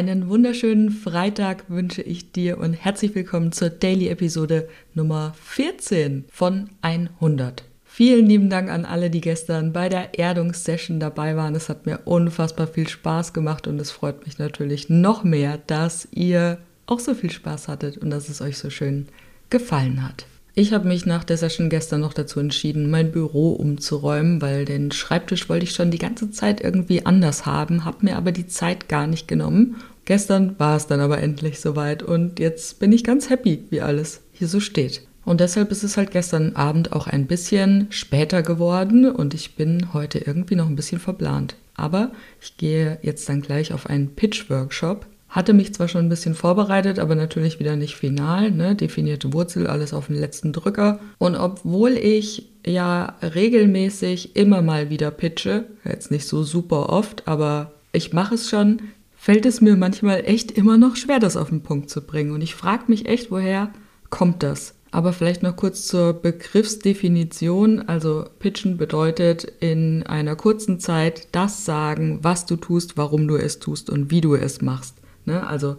Einen wunderschönen Freitag wünsche ich dir und herzlich willkommen zur Daily-Episode Nummer 14 von 100. Vielen lieben Dank an alle, die gestern bei der Erdungssession dabei waren. Es hat mir unfassbar viel Spaß gemacht und es freut mich natürlich noch mehr, dass ihr auch so viel Spaß hattet und dass es euch so schön gefallen hat. Ich habe mich nach der Session gestern noch dazu entschieden, mein Büro umzuräumen, weil den Schreibtisch wollte ich schon die ganze Zeit irgendwie anders haben, habe mir aber die Zeit gar nicht genommen. Gestern war es dann aber endlich soweit und jetzt bin ich ganz happy, wie alles hier so steht. Und deshalb ist es halt gestern Abend auch ein bisschen später geworden und ich bin heute irgendwie noch ein bisschen verplant. Aber ich gehe jetzt dann gleich auf einen Pitch-Workshop hatte mich zwar schon ein bisschen vorbereitet, aber natürlich wieder nicht final, ne? definierte Wurzel, alles auf den letzten Drücker. Und obwohl ich ja regelmäßig immer mal wieder pitche, jetzt nicht so super oft, aber ich mache es schon, fällt es mir manchmal echt immer noch schwer, das auf den Punkt zu bringen. Und ich frage mich echt, woher kommt das? Aber vielleicht noch kurz zur Begriffsdefinition. Also pitchen bedeutet in einer kurzen Zeit das sagen, was du tust, warum du es tust und wie du es machst. Ne? Also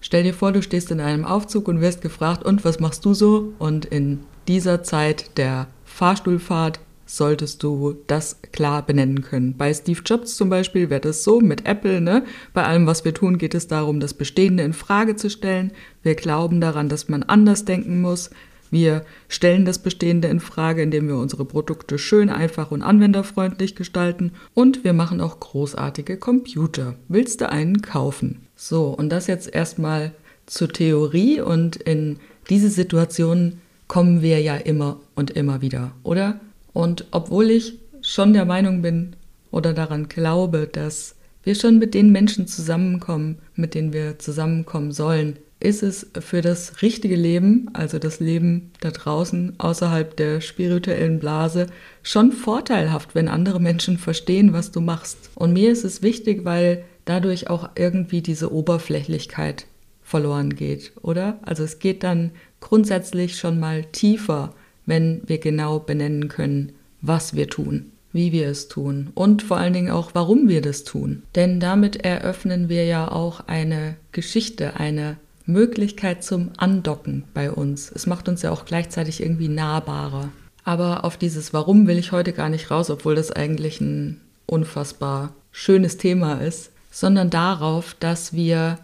stell dir vor, du stehst in einem Aufzug und wirst gefragt, und was machst du so? Und in dieser Zeit der Fahrstuhlfahrt solltest du das klar benennen können. Bei Steve Jobs zum Beispiel wäre das so mit Apple. Ne? Bei allem, was wir tun, geht es darum, das Bestehende in Frage zu stellen. Wir glauben daran, dass man anders denken muss. Wir stellen das Bestehende in Frage, indem wir unsere Produkte schön, einfach und anwenderfreundlich gestalten. Und wir machen auch großartige Computer. Willst du einen kaufen? So, und das jetzt erstmal zur Theorie und in diese Situation kommen wir ja immer und immer wieder, oder? Und obwohl ich schon der Meinung bin oder daran glaube, dass wir schon mit den Menschen zusammenkommen, mit denen wir zusammenkommen sollen, ist es für das richtige Leben, also das Leben da draußen außerhalb der spirituellen Blase, schon vorteilhaft, wenn andere Menschen verstehen, was du machst. Und mir ist es wichtig, weil dadurch auch irgendwie diese Oberflächlichkeit verloren geht, oder? Also es geht dann grundsätzlich schon mal tiefer, wenn wir genau benennen können, was wir tun, wie wir es tun und vor allen Dingen auch, warum wir das tun. Denn damit eröffnen wir ja auch eine Geschichte, eine Möglichkeit zum Andocken bei uns. Es macht uns ja auch gleichzeitig irgendwie nahbarer. Aber auf dieses Warum will ich heute gar nicht raus, obwohl das eigentlich ein unfassbar schönes Thema ist, sondern darauf, dass wir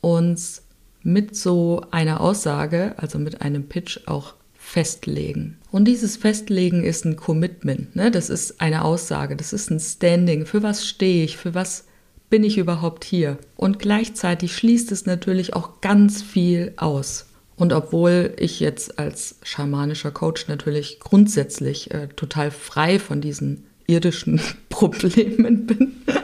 uns mit so einer Aussage, also mit einem Pitch auch festlegen. Und dieses Festlegen ist ein Commitment, ne? das ist eine Aussage, das ist ein Standing. Für was stehe ich, für was bin ich überhaupt hier? Und gleichzeitig schließt es natürlich auch ganz viel aus. Und obwohl ich jetzt als schamanischer Coach natürlich grundsätzlich äh, total frei von diesen irdischen Problemen bin.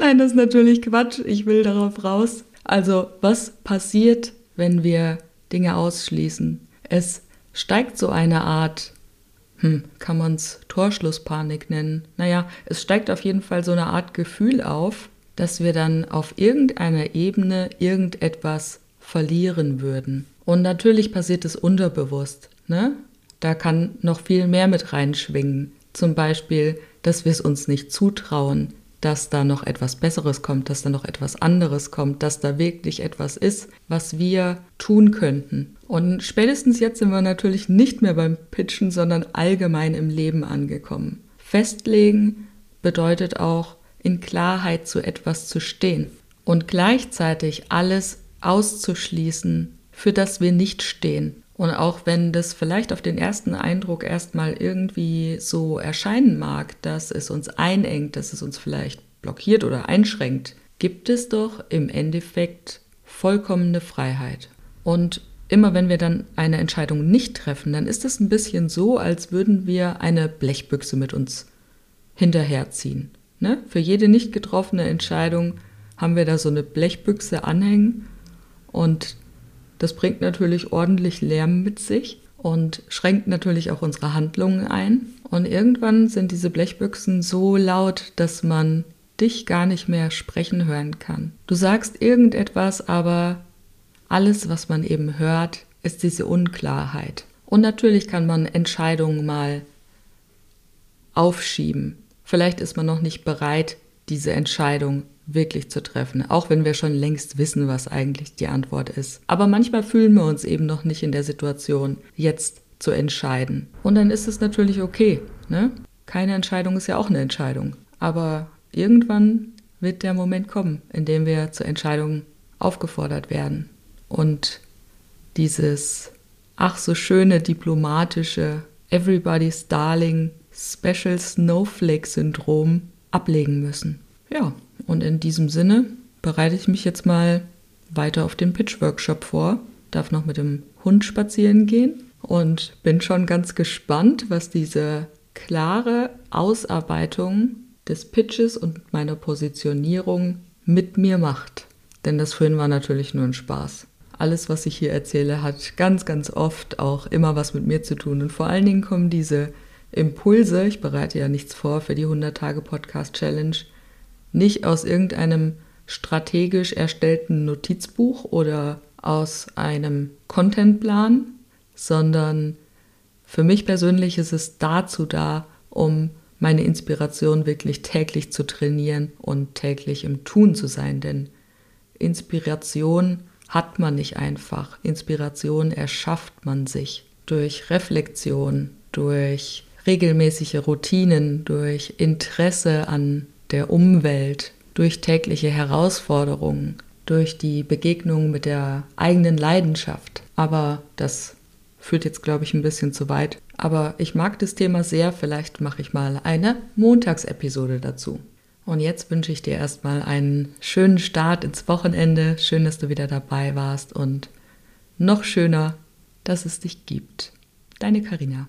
Nein, das ist natürlich Quatsch. Ich will darauf raus. Also, was passiert, wenn wir Dinge ausschließen? Es steigt so eine Art hm, kann man es Torschlusspanik nennen? Naja, es steigt auf jeden Fall so eine Art Gefühl auf, dass wir dann auf irgendeiner Ebene irgendetwas verlieren würden. Und natürlich passiert es unterbewusst. Ne? Da kann noch viel mehr mit reinschwingen. Zum Beispiel, dass wir es uns nicht zutrauen, dass da noch etwas Besseres kommt, dass da noch etwas anderes kommt, dass da wirklich etwas ist, was wir tun könnten. Und spätestens jetzt sind wir natürlich nicht mehr beim Pitchen, sondern allgemein im Leben angekommen. Festlegen bedeutet auch, in Klarheit zu etwas zu stehen und gleichzeitig alles auszuschließen, für das wir nicht stehen. Und auch wenn das vielleicht auf den ersten Eindruck erstmal irgendwie so erscheinen mag, dass es uns einengt, dass es uns vielleicht blockiert oder einschränkt, gibt es doch im Endeffekt vollkommene Freiheit. Und immer wenn wir dann eine Entscheidung nicht treffen, dann ist es ein bisschen so, als würden wir eine Blechbüchse mit uns hinterherziehen. Ne? Für jede nicht getroffene Entscheidung haben wir da so eine Blechbüchse anhängen und das bringt natürlich ordentlich Lärm mit sich und schränkt natürlich auch unsere Handlungen ein. Und irgendwann sind diese Blechbüchsen so laut, dass man dich gar nicht mehr sprechen hören kann. Du sagst irgendetwas, aber alles, was man eben hört, ist diese Unklarheit. Und natürlich kann man Entscheidungen mal aufschieben. Vielleicht ist man noch nicht bereit, diese Entscheidung wirklich zu treffen, auch wenn wir schon längst wissen, was eigentlich die Antwort ist. Aber manchmal fühlen wir uns eben noch nicht in der Situation, jetzt zu entscheiden. Und dann ist es natürlich okay. Ne? Keine Entscheidung ist ja auch eine Entscheidung. Aber irgendwann wird der Moment kommen, in dem wir zur Entscheidung aufgefordert werden. Und dieses ach so schöne diplomatische Everybody's Darling Special Snowflake Syndrom ablegen müssen. Ja, und in diesem Sinne bereite ich mich jetzt mal weiter auf den Pitch-Workshop vor, darf noch mit dem Hund spazieren gehen und bin schon ganz gespannt, was diese klare Ausarbeitung des Pitches und meiner Positionierung mit mir macht. Denn das vorhin war natürlich nur ein Spaß. Alles, was ich hier erzähle, hat ganz, ganz oft auch immer was mit mir zu tun. Und vor allen Dingen kommen diese Impulse, ich bereite ja nichts vor für die 100-Tage-Podcast-Challenge, nicht aus irgendeinem strategisch erstellten Notizbuch oder aus einem Contentplan, sondern für mich persönlich ist es dazu da, um meine Inspiration wirklich täglich zu trainieren und täglich im Tun zu sein. Denn Inspiration hat man nicht einfach. Inspiration erschafft man sich durch Reflexion, durch regelmäßige Routinen, durch Interesse an der Umwelt, durch tägliche Herausforderungen, durch die Begegnung mit der eigenen Leidenschaft. Aber das führt jetzt, glaube ich, ein bisschen zu weit. Aber ich mag das Thema sehr. Vielleicht mache ich mal eine Montagsepisode dazu. Und jetzt wünsche ich dir erstmal einen schönen Start ins Wochenende. Schön, dass du wieder dabei warst und noch schöner, dass es dich gibt. Deine Karina.